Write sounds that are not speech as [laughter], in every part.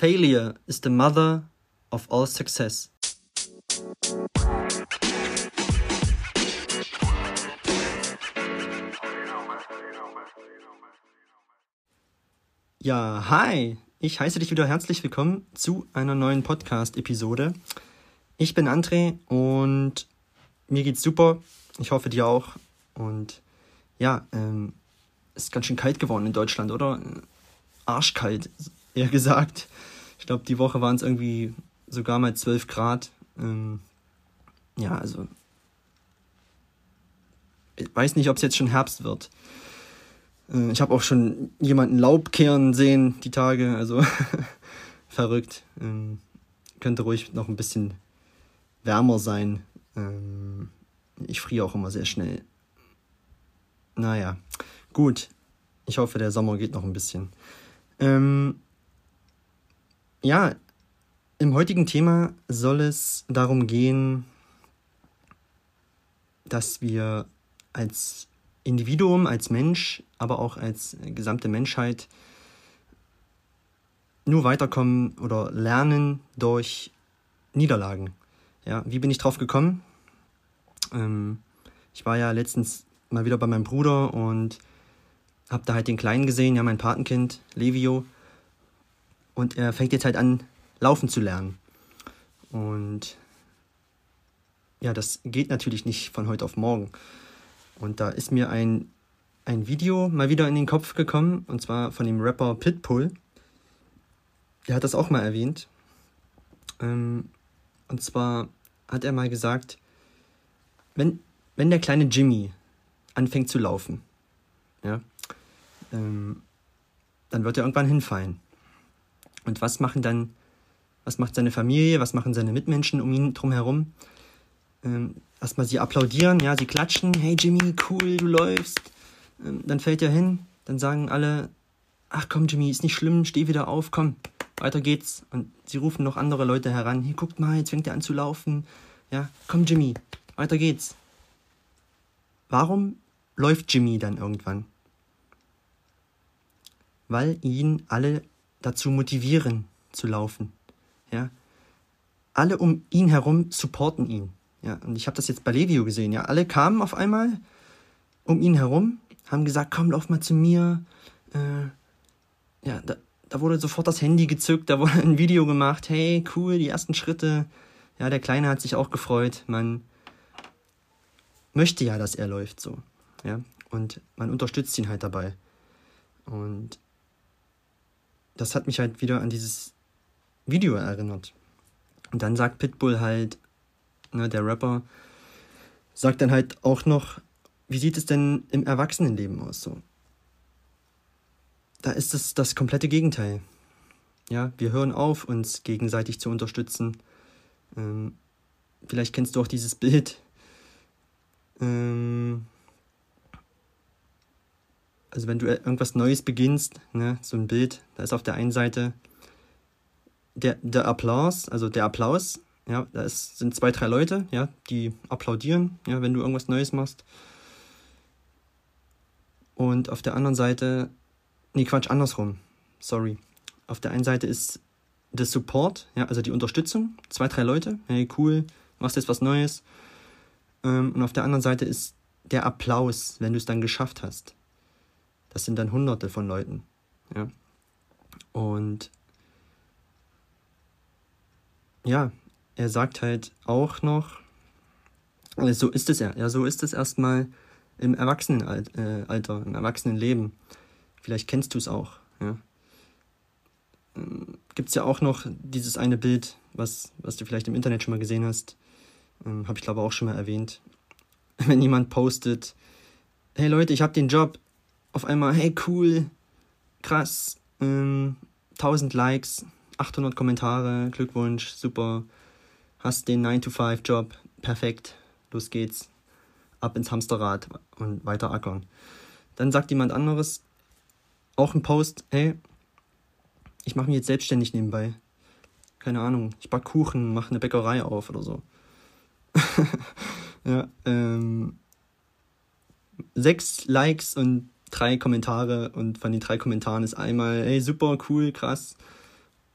Failure is the mother of all success. Ja, hi! Ich heiße dich wieder herzlich willkommen zu einer neuen Podcast-Episode. Ich bin André und mir geht's super. Ich hoffe dir auch. Und ja, ähm, ist ganz schön kalt geworden in Deutschland, oder? Arschkalt, eher gesagt. Ich glaube, die Woche waren es irgendwie sogar mal 12 Grad. Ähm, ja, also. Ich weiß nicht, ob es jetzt schon Herbst wird. Äh, ich habe auch schon jemanden Laub kehren sehen, die Tage. Also [laughs] verrückt. Ähm, könnte ruhig noch ein bisschen wärmer sein. Ähm, ich friere auch immer sehr schnell. Naja, gut. Ich hoffe, der Sommer geht noch ein bisschen. Ähm, ja, im heutigen Thema soll es darum gehen, dass wir als Individuum, als Mensch, aber auch als gesamte Menschheit nur weiterkommen oder lernen durch Niederlagen. Ja, wie bin ich drauf gekommen? Ähm, ich war ja letztens mal wieder bei meinem Bruder und habe da halt den Kleinen gesehen, ja, mein Patenkind, Levio. Und er fängt jetzt halt an, laufen zu lernen. Und ja, das geht natürlich nicht von heute auf morgen. Und da ist mir ein, ein Video mal wieder in den Kopf gekommen, und zwar von dem Rapper Pitbull. Der hat das auch mal erwähnt. Ähm, und zwar hat er mal gesagt, wenn, wenn der kleine Jimmy anfängt zu laufen, ja, ähm, dann wird er irgendwann hinfallen. Und was machen dann, was macht seine Familie, was machen seine Mitmenschen um ihn drumherum? Ähm, erstmal sie applaudieren, ja, sie klatschen, hey Jimmy, cool, du läufst. Ähm, dann fällt er hin, dann sagen alle, ach komm Jimmy, ist nicht schlimm, steh wieder auf, komm, weiter geht's. Und sie rufen noch andere Leute heran, hier guckt mal, jetzt fängt er an zu laufen. Ja, komm Jimmy, weiter geht's. Warum läuft Jimmy dann irgendwann? Weil ihn alle dazu motivieren zu laufen. Ja? Alle um ihn herum supporten ihn. Ja, und ich habe das jetzt bei Levio gesehen. Ja, alle kamen auf einmal um ihn herum, haben gesagt, komm, lauf mal zu mir. Äh, ja, da, da wurde sofort das Handy gezückt, da wurde ein Video gemacht. Hey, cool, die ersten Schritte. Ja, der Kleine hat sich auch gefreut. Man möchte ja, dass er läuft so. Ja, und man unterstützt ihn halt dabei. Und das hat mich halt wieder an dieses Video erinnert. Und dann sagt Pitbull halt, ne, der Rapper, sagt dann halt auch noch, wie sieht es denn im Erwachsenenleben aus so? Da ist es das komplette Gegenteil. Ja, wir hören auf, uns gegenseitig zu unterstützen. Ähm, vielleicht kennst du auch dieses Bild. Ähm, also wenn du irgendwas Neues beginnst, ne, so ein Bild, da ist auf der einen Seite der, der Applaus, also der Applaus, ja, da ist, sind zwei, drei Leute, ja, die applaudieren, ja, wenn du irgendwas Neues machst. Und auf der anderen Seite, nee, Quatsch, andersrum, sorry. Auf der einen Seite ist der Support, ja, also die Unterstützung, zwei, drei Leute, hey, cool, machst jetzt was Neues. Ähm, und auf der anderen Seite ist der Applaus, wenn du es dann geschafft hast. Das sind dann hunderte von Leuten. Ja. Und ja, er sagt halt auch noch, also so ist es ja, ja, so ist es erstmal im Erwachsenenalter, im Erwachsenenleben. Vielleicht kennst du es auch, ja. Ähm, Gibt es ja auch noch dieses eine Bild, was, was du vielleicht im Internet schon mal gesehen hast, ähm, habe ich glaube auch schon mal erwähnt. [laughs] Wenn jemand postet, hey Leute, ich habe den Job, auf einmal, hey cool, krass, ähm, 1000 Likes, 800 Kommentare, Glückwunsch, super, hast den 9-to-5-Job, perfekt, los geht's, ab ins Hamsterrad und weiter ackern. Dann sagt jemand anderes, auch ein Post, hey, ich mache mich jetzt selbstständig nebenbei. Keine Ahnung, ich back Kuchen, mache eine Bäckerei auf oder so. [laughs] ja, ähm, sechs Likes und drei Kommentare und von den drei Kommentaren ist einmal, hey, super, cool, krass.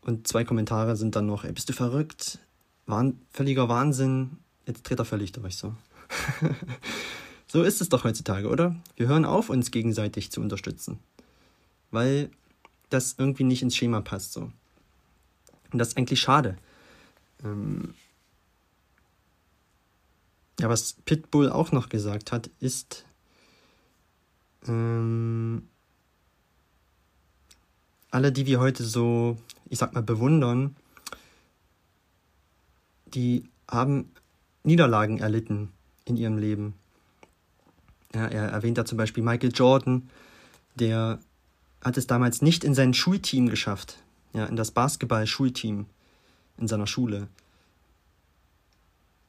Und zwei Kommentare sind dann noch, ey, bist du verrückt? Wahn, völliger Wahnsinn. Jetzt dreht er völlig durch so. [laughs] so ist es doch heutzutage, oder? Wir hören auf, uns gegenseitig zu unterstützen. Weil das irgendwie nicht ins Schema passt so. Und das ist eigentlich schade. Ähm ja, was Pitbull auch noch gesagt hat, ist, ähm, alle, die wir heute so, ich sag mal, bewundern, die haben Niederlagen erlitten in ihrem Leben. Ja, er erwähnt da zum Beispiel Michael Jordan, der hat es damals nicht in sein Schulteam geschafft, ja, in das Basketball-Schulteam in seiner Schule.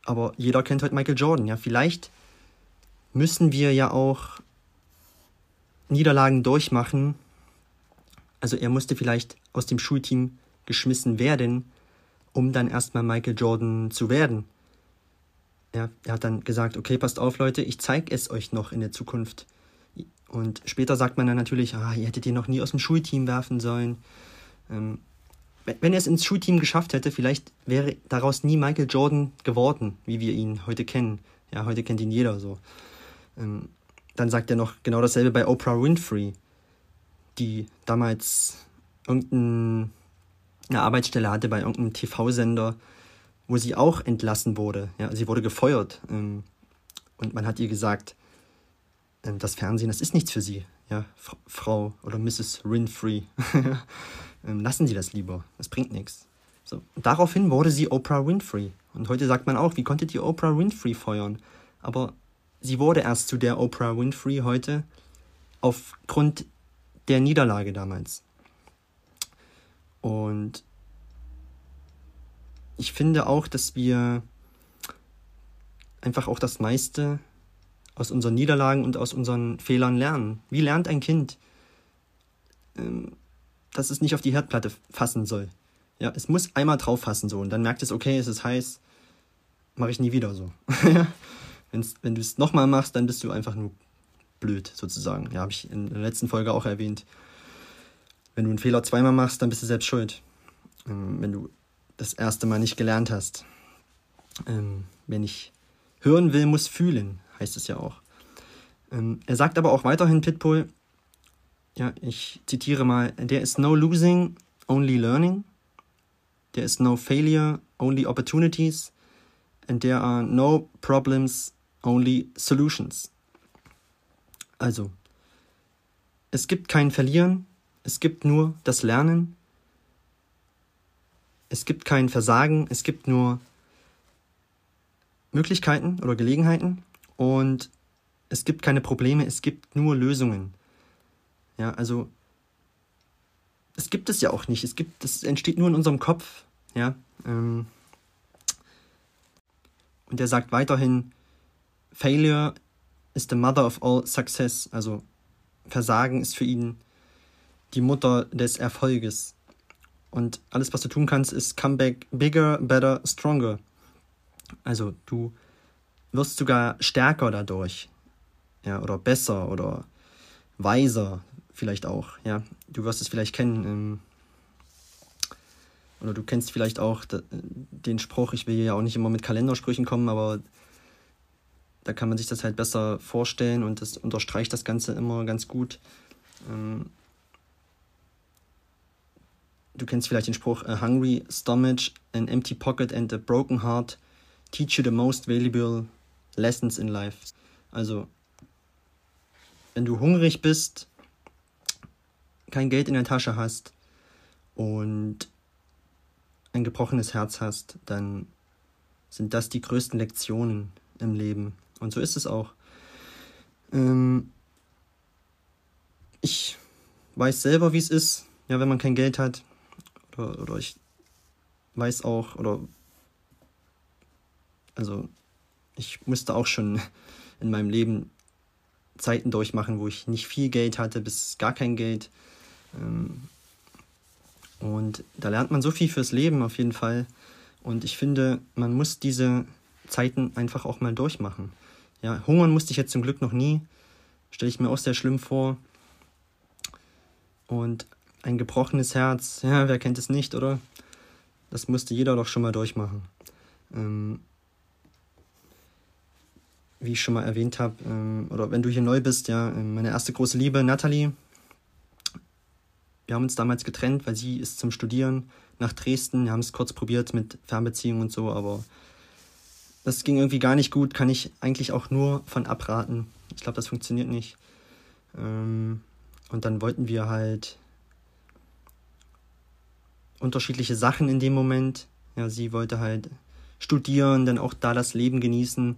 Aber jeder kennt heute Michael Jordan, ja. Vielleicht müssen wir ja auch Niederlagen durchmachen. Also er musste vielleicht aus dem Schulteam geschmissen werden, um dann erstmal Michael Jordan zu werden. Er, er hat dann gesagt, okay, passt auf Leute, ich zeige es euch noch in der Zukunft. Und später sagt man dann natürlich, ah, ihr hättet ihn noch nie aus dem Schulteam werfen sollen. Ähm, wenn er es ins Schulteam geschafft hätte, vielleicht wäre daraus nie Michael Jordan geworden, wie wir ihn heute kennen. Ja, heute kennt ihn jeder so. Ähm, dann sagt er noch genau dasselbe bei Oprah Winfrey, die damals irgendeine Arbeitsstelle hatte bei irgendeinem TV-Sender, wo sie auch entlassen wurde. Ja, sie wurde gefeuert. Ähm, und man hat ihr gesagt, ähm, das Fernsehen, das ist nichts für sie. Ja, Frau oder Mrs. Winfrey. [laughs] Ähm, lassen Sie das lieber. Das bringt nichts. So. Daraufhin wurde sie Oprah Winfrey. Und heute sagt man auch, wie konntet ihr Oprah Winfrey feuern? Aber sie wurde erst zu der Oprah Winfrey heute aufgrund der Niederlage damals. Und ich finde auch, dass wir einfach auch das meiste aus unseren Niederlagen und aus unseren Fehlern lernen. Wie lernt ein Kind, ähm, dass es nicht auf die Herdplatte fassen soll? Ja, es muss einmal drauf fassen so und dann merkt es, okay, es ist heiß, mache ich nie wieder so. [laughs] Wenn's, wenn du es nochmal machst, dann bist du einfach nur blöd sozusagen. Ja, habe ich in der letzten Folge auch erwähnt. Wenn du einen Fehler zweimal machst, dann bist du selbst schuld. Ähm, wenn du das erste Mal nicht gelernt hast. Ähm, wenn ich hören will, muss fühlen heißt es ja auch. Ähm, er sagt aber auch weiterhin, Pitbull, ja, ich zitiere mal, there is no losing, only learning. There is no failure, only opportunities. And there are no problems, only solutions. Also, es gibt kein Verlieren, es gibt nur das Lernen. Es gibt kein Versagen, es gibt nur Möglichkeiten oder Gelegenheiten. Und es gibt keine Probleme, es gibt nur Lösungen. Ja, also es gibt es ja auch nicht. Es gibt, es entsteht nur in unserem Kopf. Ja. Ähm, und er sagt weiterhin, Failure is the mother of all success. Also Versagen ist für ihn die Mutter des Erfolges. Und alles, was du tun kannst, ist come back bigger, better, stronger. Also du wirst sogar stärker dadurch. Ja, oder besser oder weiser vielleicht auch. Ja, du wirst es vielleicht kennen. Ähm, oder du kennst vielleicht auch den Spruch, ich will ja auch nicht immer mit Kalendersprüchen kommen, aber da kann man sich das halt besser vorstellen und das unterstreicht das Ganze immer ganz gut. Ähm, du kennst vielleicht den Spruch, a hungry stomach, an empty pocket and a broken heart teach you the most valuable Lessons in Life. Also, wenn du hungrig bist, kein Geld in der Tasche hast und ein gebrochenes Herz hast, dann sind das die größten Lektionen im Leben. Und so ist es auch. Ähm, ich weiß selber, wie es ist, ja, wenn man kein Geld hat. Oder, oder ich weiß auch, oder also ich musste auch schon [laughs] in meinem Leben Zeiten durchmachen, wo ich nicht viel Geld hatte, bis gar kein Geld. Ähm, und da lernt man so viel fürs Leben auf jeden Fall. Und ich finde, man muss diese Zeiten einfach auch mal durchmachen. Ja, hungern musste ich jetzt zum Glück noch nie. Stelle ich mir auch sehr schlimm vor. Und ein gebrochenes Herz, [laughs] ja, wer kennt es nicht, oder? Das musste jeder doch schon mal durchmachen. Ähm, wie ich schon mal erwähnt habe, ähm, oder wenn du hier neu bist, ja, ähm, meine erste große Liebe, Natalie. Wir haben uns damals getrennt, weil sie ist zum Studieren nach Dresden. Wir haben es kurz probiert mit Fernbeziehungen und so, aber das ging irgendwie gar nicht gut. Kann ich eigentlich auch nur von abraten. Ich glaube, das funktioniert nicht. Ähm, und dann wollten wir halt unterschiedliche Sachen in dem Moment. Ja, sie wollte halt studieren, dann auch da das Leben genießen.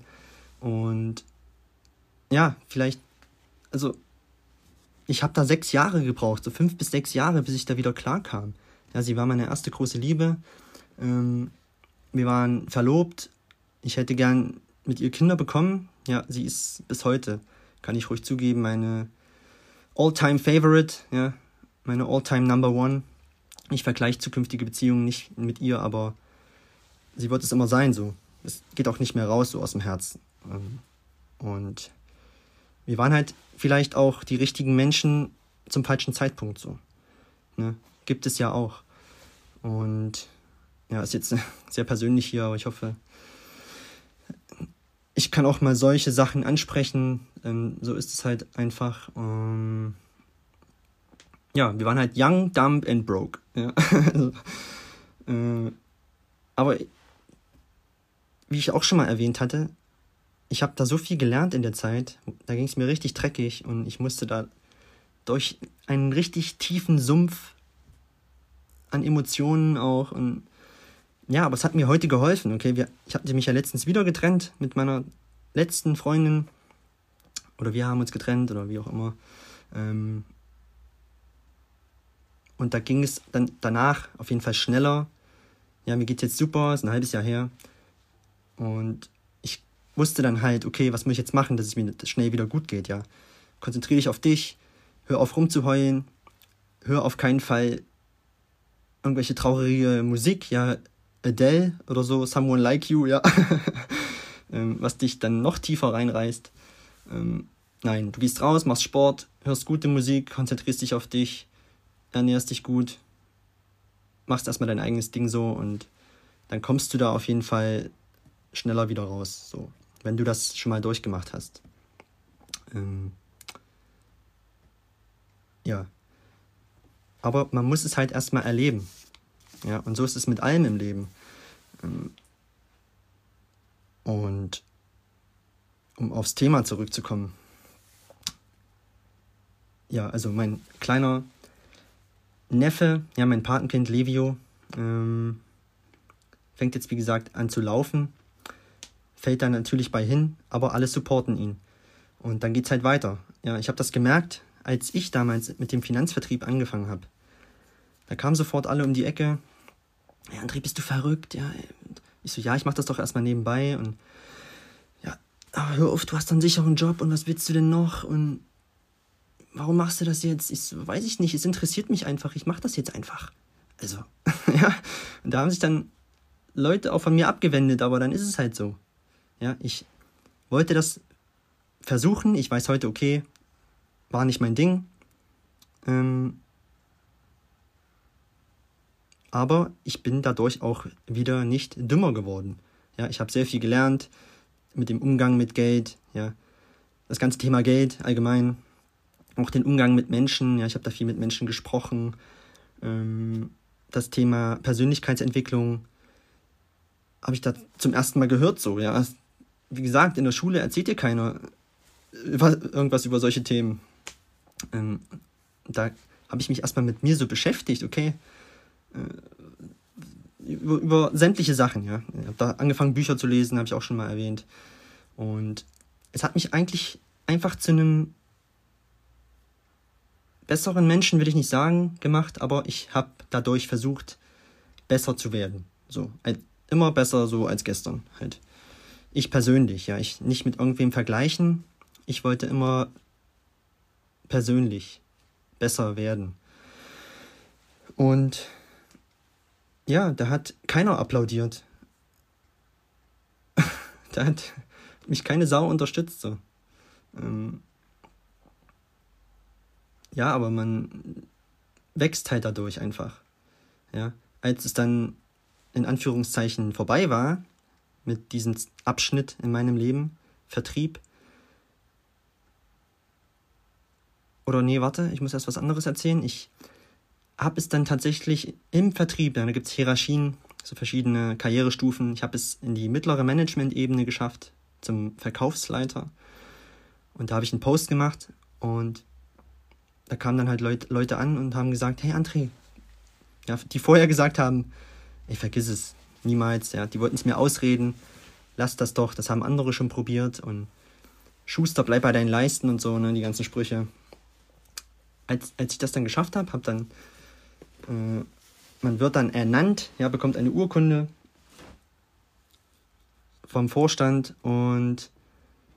Und ja, vielleicht, also ich habe da sechs Jahre gebraucht, so fünf bis sechs Jahre, bis ich da wieder klar kam. Ja, sie war meine erste große Liebe. Ähm, wir waren verlobt. Ich hätte gern mit ihr Kinder bekommen. Ja, sie ist bis heute, kann ich ruhig zugeben, meine All-Time Favorite, ja, meine All-Time Number One. Ich vergleiche zukünftige Beziehungen nicht mit ihr, aber sie wird es immer sein so. Es geht auch nicht mehr raus so aus dem Herzen. Ähm, und wir waren halt vielleicht auch die richtigen Menschen zum falschen Zeitpunkt so. Ne? Gibt es ja auch. Und ja, ist jetzt [laughs] sehr persönlich hier, aber ich hoffe, ich kann auch mal solche Sachen ansprechen. Ähm, so ist es halt einfach. Ähm, ja, wir waren halt young, dumb and broke. Ja. [laughs] also, äh, aber wie ich auch schon mal erwähnt hatte, ich habe da so viel gelernt in der Zeit. Da ging es mir richtig dreckig und ich musste da durch einen richtig tiefen Sumpf an Emotionen auch und ja, aber es hat mir heute geholfen, okay? Wir, ich hatte mich ja letztens wieder getrennt mit meiner letzten Freundin oder wir haben uns getrennt oder wie auch immer. Ähm, und da ging es dann danach auf jeden Fall schneller. Ja, mir geht's jetzt super, ist ein halbes Jahr her. Und wusste dann halt, okay, was muss ich jetzt machen, dass es mir schnell wieder gut geht, ja. Konzentriere dich auf dich, hör auf rumzuheulen, hör auf keinen Fall irgendwelche traurige Musik, ja, Adele oder so, Someone Like You, ja, [laughs] ähm, was dich dann noch tiefer reinreißt. Ähm, nein, du gehst raus, machst Sport, hörst gute Musik, konzentrierst dich auf dich, ernährst dich gut, machst erstmal dein eigenes Ding so und dann kommst du da auf jeden Fall schneller wieder raus. So wenn du das schon mal durchgemacht hast. Ähm, ja. Aber man muss es halt erstmal erleben. Ja, und so ist es mit allem im Leben. Ähm, und um aufs Thema zurückzukommen. Ja, also mein kleiner Neffe, ja, mein Patenkind Levio, ähm, fängt jetzt wie gesagt an zu laufen fällt dann natürlich bei hin, aber alle supporten ihn. Und dann geht es halt weiter. Ja, ich habe das gemerkt, als ich damals mit dem Finanzvertrieb angefangen habe. Da kamen sofort alle um die Ecke. Ja, André, bist du verrückt? Ja, ich so, ja, ich mache das doch erstmal nebenbei und ja, aber hör auf, du hast einen sicheren Job und was willst du denn noch und warum machst du das jetzt? Ich so, weiß ich nicht, es interessiert mich einfach, ich mache das jetzt einfach. Also, [laughs] ja, und da haben sich dann Leute auch von mir abgewendet, aber dann ist es halt so. Ja, ich wollte das versuchen. Ich weiß heute, okay, war nicht mein Ding. Ähm, aber ich bin dadurch auch wieder nicht dümmer geworden. Ja, ich habe sehr viel gelernt mit dem Umgang mit Geld, ja, das ganze Thema Geld allgemein, auch den Umgang mit Menschen, ja, ich habe da viel mit Menschen gesprochen, ähm, das Thema Persönlichkeitsentwicklung habe ich da zum ersten Mal gehört, so, ja, wie gesagt, in der Schule erzählt dir keiner irgendwas über solche Themen. Ähm, da habe ich mich erstmal mit mir so beschäftigt, okay. Äh, über, über, sämtliche Sachen, ja. Ich habe da angefangen, Bücher zu lesen, habe ich auch schon mal erwähnt. Und es hat mich eigentlich einfach zu einem besseren Menschen, will ich nicht sagen, gemacht, aber ich habe dadurch versucht, besser zu werden. So, immer besser so als gestern halt ich persönlich, ja, ich nicht mit irgendwem vergleichen. Ich wollte immer persönlich besser werden. Und ja, da hat keiner applaudiert. [laughs] da hat mich keine Sau unterstützt. So. Ähm ja, aber man wächst halt dadurch einfach. Ja, als es dann in Anführungszeichen vorbei war mit diesem Abschnitt in meinem Leben, Vertrieb. Oder nee, warte, ich muss erst was anderes erzählen. Ich habe es dann tatsächlich im Vertrieb, da gibt es Hierarchien, so verschiedene Karrierestufen. Ich habe es in die mittlere Management-Ebene geschafft, zum Verkaufsleiter. Und da habe ich einen Post gemacht und da kamen dann halt Leut, Leute an und haben gesagt, hey André, ja, die vorher gesagt haben, ich vergiss es, niemals, ja, die wollten es mir ausreden, lass das doch, das haben andere schon probiert und Schuster, bleib bei deinen Leisten und so, ne, die ganzen Sprüche. Als, als ich das dann geschafft habe, habe dann, äh, man wird dann ernannt, ja, bekommt eine Urkunde vom Vorstand und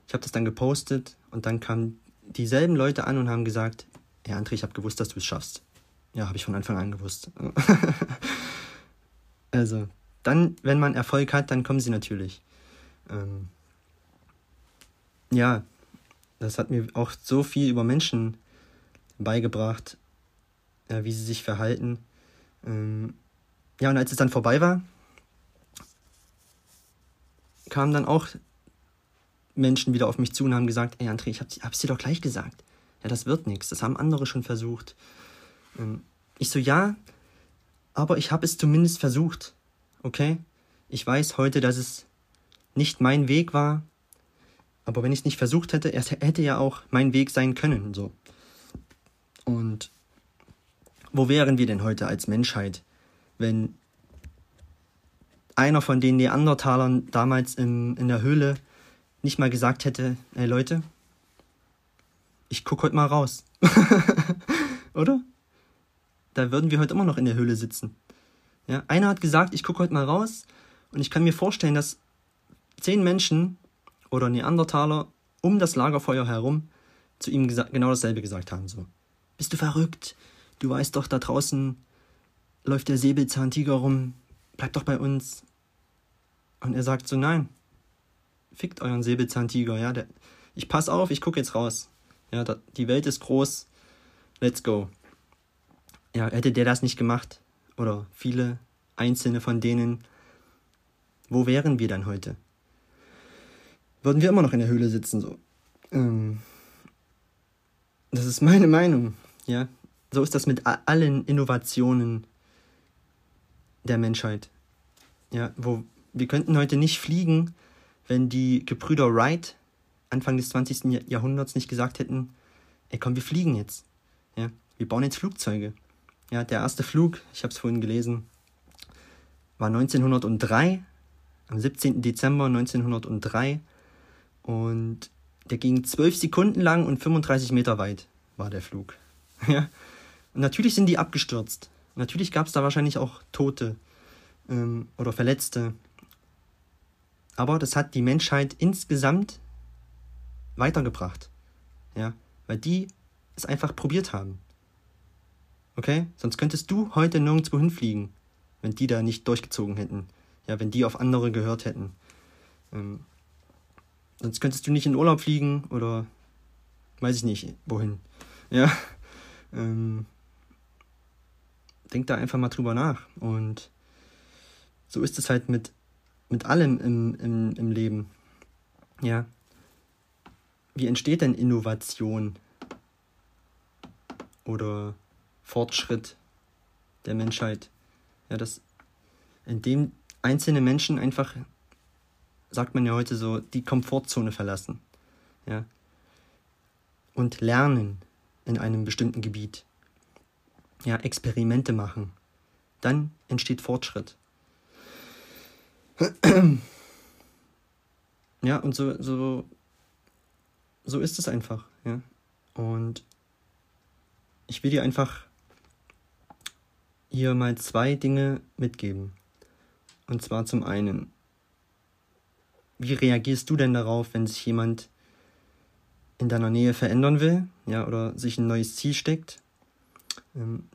ich habe das dann gepostet und dann kamen dieselben Leute an und haben gesagt, ja, André, ich habe gewusst, dass du es schaffst. Ja, habe ich von Anfang an gewusst. [laughs] also, dann, wenn man Erfolg hat, dann kommen sie natürlich. Ähm, ja, das hat mir auch so viel über Menschen beigebracht, äh, wie sie sich verhalten. Ähm, ja, und als es dann vorbei war, kamen dann auch Menschen wieder auf mich zu und haben gesagt, ey André, ich hab's, hab's dir doch gleich gesagt. Ja, das wird nichts, das haben andere schon versucht. Ähm, ich so, ja, aber ich habe es zumindest versucht. Okay? Ich weiß heute, dass es nicht mein Weg war, aber wenn ich es nicht versucht hätte, es hätte ja auch mein Weg sein können. So. Und wo wären wir denn heute als Menschheit, wenn einer von den Neandertalern damals in, in der Höhle nicht mal gesagt hätte, ey Leute, ich guck heute mal raus. [laughs] Oder? Da würden wir heute immer noch in der Höhle sitzen. Ja, einer hat gesagt, ich gucke heute mal raus und ich kann mir vorstellen, dass zehn Menschen oder Neandertaler um das Lagerfeuer herum zu ihm genau dasselbe gesagt haben. So, bist du verrückt? Du weißt doch, da draußen läuft der Säbelzahntiger rum. Bleib doch bei uns. Und er sagt so, nein, fickt euren Säbelzahntiger. Ja, der, ich pass auf, ich gucke jetzt raus. Ja, da, die Welt ist groß. Let's go. Ja, hätte der das nicht gemacht, oder viele einzelne von denen, wo wären wir dann heute? Würden wir immer noch in der Höhle sitzen, so. Ähm, das ist meine Meinung, ja. So ist das mit allen Innovationen der Menschheit. Ja, wo wir könnten heute nicht fliegen, wenn die Gebrüder Wright Anfang des 20. Jahrhunderts nicht gesagt hätten, ey komm, wir fliegen jetzt. Ja, wir bauen jetzt Flugzeuge. Ja, der erste Flug, ich habe es vorhin gelesen, war 1903, am 17. Dezember 1903. Und der ging 12 Sekunden lang und 35 Meter weit war der Flug. [laughs] Ja. Natürlich sind die abgestürzt. Natürlich gab es da wahrscheinlich auch Tote ähm, oder Verletzte. Aber das hat die Menschheit insgesamt weitergebracht. Ja, weil die es einfach probiert haben. Okay? Sonst könntest du heute nirgendwo hinfliegen, wenn die da nicht durchgezogen hätten. Ja, wenn die auf andere gehört hätten. Ähm, sonst könntest du nicht in Urlaub fliegen oder weiß ich nicht, wohin. Ja. [laughs] Ähm, denk da einfach mal drüber nach. Und so ist es halt mit, mit allem im, im, im Leben. Ja. Wie entsteht denn Innovation? Oder Fortschritt der Menschheit. Ja, das, indem einzelne Menschen einfach, sagt man ja heute so, die Komfortzone verlassen. Ja. Und lernen in einem bestimmten Gebiet. Ja, Experimente machen. Dann entsteht Fortschritt. [clears throat] Ja, und so, so, so ist es einfach, ja. Und ich will dir einfach hier mal zwei Dinge mitgeben. Und zwar zum einen, wie reagierst du denn darauf, wenn sich jemand in deiner Nähe verändern will, ja, oder sich ein neues Ziel steckt? Ähm,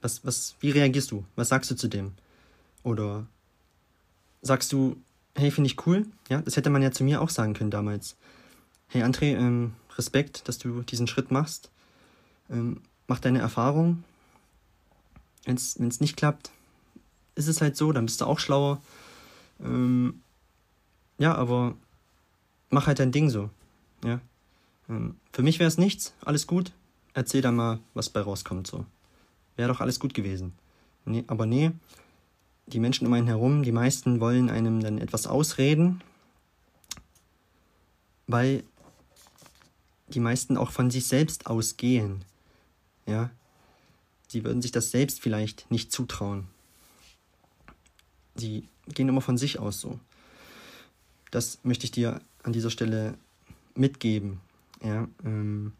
was, was, wie reagierst du? Was sagst du zu dem? Oder sagst du, hey, finde ich cool? Ja, das hätte man ja zu mir auch sagen können damals. Hey André, ähm, Respekt, dass du diesen Schritt machst. Ähm, mach deine Erfahrung. Wenn es nicht klappt, ist es halt so, dann bist du auch schlauer. Ähm, ja, aber mach halt dein Ding so. Ja. Ähm, für mich wäre es nichts, alles gut. Erzähl da mal, was bei rauskommt so. Wäre doch alles gut gewesen. Nee, aber nee, die Menschen um einen herum, die meisten wollen einem dann etwas ausreden, weil die meisten auch von sich selbst ausgehen. Ja. Sie würden sich das selbst vielleicht nicht zutrauen. Sie gehen immer von sich aus so. Das möchte ich dir an dieser Stelle mitgeben. Ja, ähm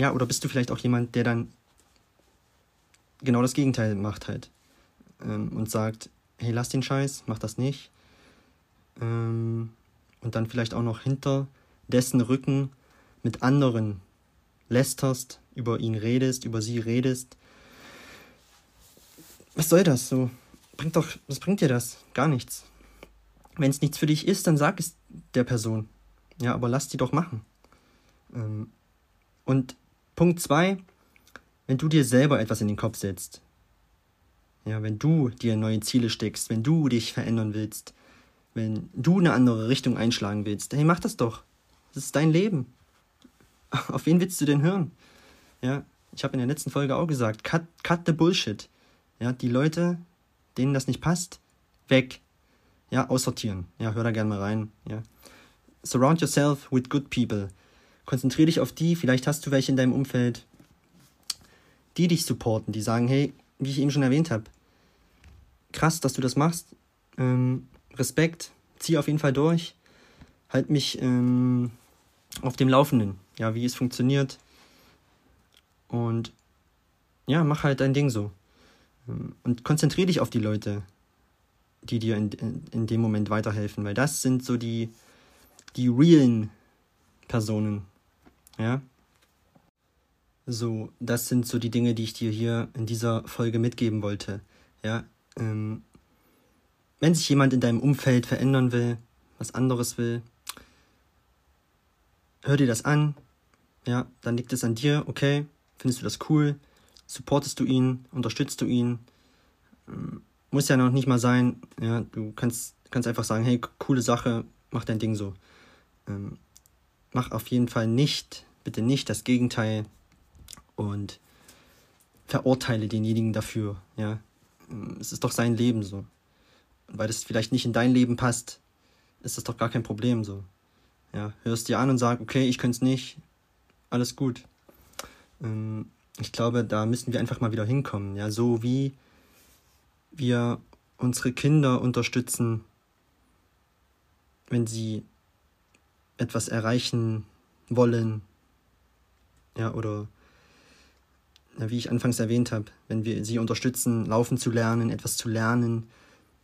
ja, oder bist du vielleicht auch jemand, der dann genau das Gegenteil macht halt ähm, und sagt, hey, lass den Scheiß, mach das nicht. Ähm, und dann vielleicht auch noch hinter dessen Rücken mit anderen lästerst, über ihn redest, über sie redest. Was soll das so? Bringt doch, was bringt dir das? Gar nichts. Wenn es nichts für dich ist, dann sag es der Person. Ja, aber lass die doch machen. Ähm, und Punkt zwei, wenn du dir selber etwas in den Kopf setzt, ja, wenn du dir neue Ziele steckst, wenn du dich verändern willst, wenn du eine andere Richtung einschlagen willst, hey, mach das doch. Das ist dein Leben. [laughs] Auf wen willst du denn hören? Ja, ich habe in der letzten Folge auch gesagt, cut, cut the bullshit. Ja, die Leute, denen das nicht passt, weg. Ja, aussortieren. Ja, hör da gerne mal rein. Ja. Surround yourself with good people. Konzentriere dich auf die, vielleicht hast du welche in deinem Umfeld, die dich supporten, die sagen, hey, wie ich eben schon erwähnt habe, krass, dass du das machst. Ähm, Respekt, zieh auf jeden Fall durch. Halt mich ähm, auf dem Laufenden, ja, wie es funktioniert. Und ja, mach halt dein Ding so. Ähm, und konzentriere dich auf die Leute, die dir in, in, in dem Moment weiterhelfen, weil das sind so die, die realen Personen. Ja. So, das sind so die Dinge, die ich dir hier in dieser Folge mitgeben wollte. Ja. Ähm, wenn sich jemand in deinem Umfeld verändern will, was anderes will, hör dir das an. Ja, dann liegt es an dir, okay, findest du das cool, supportest du ihn, unterstützt du ihn. Ähm, muss ja noch nicht mal sein, ja, du kannst, kannst einfach sagen, hey, coole Sache, mach dein Ding so. Ähm, mach auf jeden Fall nicht, bitte nicht das Gegenteil und verurteile denjenigen dafür, ja. Ähm, es ist doch sein Leben so. Und weil das vielleicht nicht in dein Leben passt, ist das doch gar kein Problem so. Ja, hörst dir an und sag, okay, ich könnte es nicht, alles gut. Ähm, ich glaube, da müssen wir einfach mal wieder hinkommen. Ja, so wie wir unsere Kinder unterstützen, wenn sie etwas erreichen wollen. Ja, oder wie ich anfangs erwähnt habe, wenn wir sie unterstützen, laufen zu lernen, etwas zu lernen.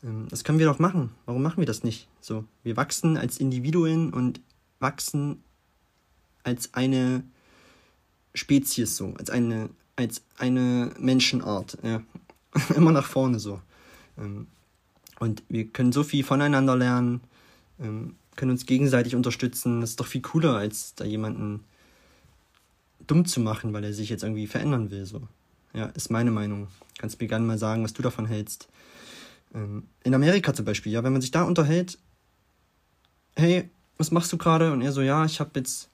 Ähm, das können wir doch machen. Warum machen wir das nicht? So, wir wachsen als Individuen und wachsen als eine Spezies so, als eine, als eine Menschenart, ja. [laughs] Immer nach vorne so. Ähm, und wir können so viel voneinander lernen, ähm, können uns gegenseitig unterstützen. Das ist doch viel cooler, als da jemanden dumm zu machen, weil er sich jetzt irgendwie verändern will. So. Ja, ist meine Meinung. Kannst mir gerne mal sagen, was du davon hältst. Ähm, in Amerika zum Beispiel, ja, wenn man sich da unterhält, hey, was machst du gerade? Und er so, ja, ich habe jetzt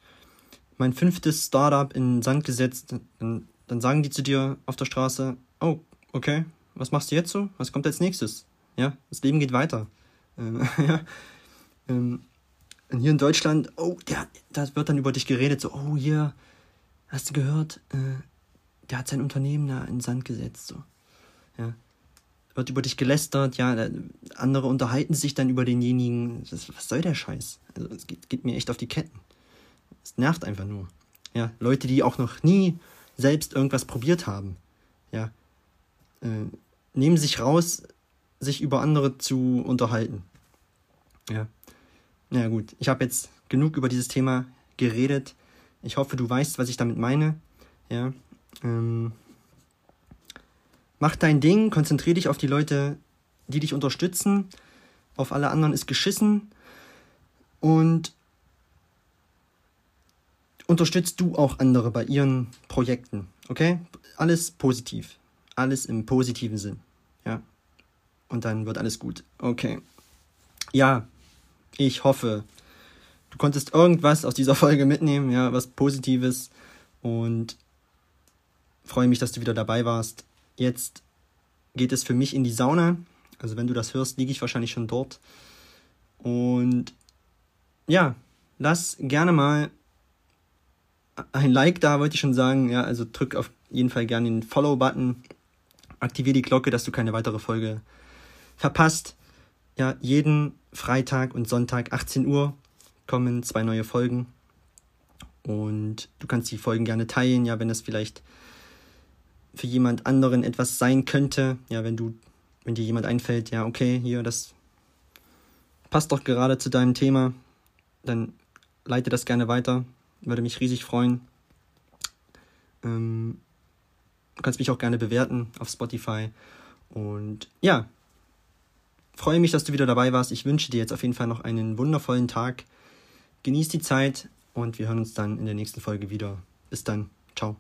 mein fünftes Startup in den Sand gesetzt. Dann, dann sagen die zu dir auf der Straße, oh, okay, was machst du jetzt so? Was kommt als nächstes? Ja, das Leben geht weiter. Ähm, [laughs] ja, ähm, hier in Deutschland, oh, der, da wird dann über dich geredet, so, oh, hier, hast du gehört, äh, der hat sein Unternehmen da in den Sand gesetzt, so. Ja. Wird über dich gelästert, ja, andere unterhalten sich dann über denjenigen. Das, was soll der Scheiß? Also, es geht, geht mir echt auf die Ketten. Es nervt einfach nur. Ja, Leute, die auch noch nie selbst irgendwas probiert haben, ja, äh, nehmen sich raus, sich über andere zu unterhalten. Ja. Na ja, gut, ich habe jetzt genug über dieses Thema geredet. Ich hoffe, du weißt, was ich damit meine. Ja. Ähm, mach dein Ding, konzentriere dich auf die Leute, die dich unterstützen. Auf alle anderen ist geschissen. Und unterstützt du auch andere bei ihren Projekten. Okay? Alles positiv. Alles im positiven Sinn. Ja. Und dann wird alles gut. Okay. Ja, ich hoffe, du konntest irgendwas aus dieser Folge mitnehmen, ja, was Positives. Und freue mich, dass du wieder dabei warst. Jetzt geht es für mich in die Sauna. Also wenn du das hörst, liege ich wahrscheinlich schon dort. Und ja, lass gerne mal ein Like da, wollte ich schon sagen. Ja, also drück auf jeden Fall gerne den Follow-Button. Aktiviere die Glocke, dass du keine weitere Folge verpasst. Ja, jeden Freitag und Sonntag 18 Uhr kommen zwei neue Folgen. Und du kannst die Folgen gerne teilen, ja, wenn das vielleicht für jemand anderen etwas sein könnte. Ja, wenn du, wenn dir jemand einfällt, ja, okay, hier, das passt doch gerade zu deinem Thema, dann leite das gerne weiter. Würde mich riesig freuen. Ähm, du kannst mich auch gerne bewerten auf Spotify. Und ja, freue mich, dass du wieder dabei warst. Ich wünsche dir jetzt auf jeden Fall noch einen wundervollen Tag. Genieß die Zeit und wir hören uns dann in der nächsten Folge wieder. Bis dann. Ciao.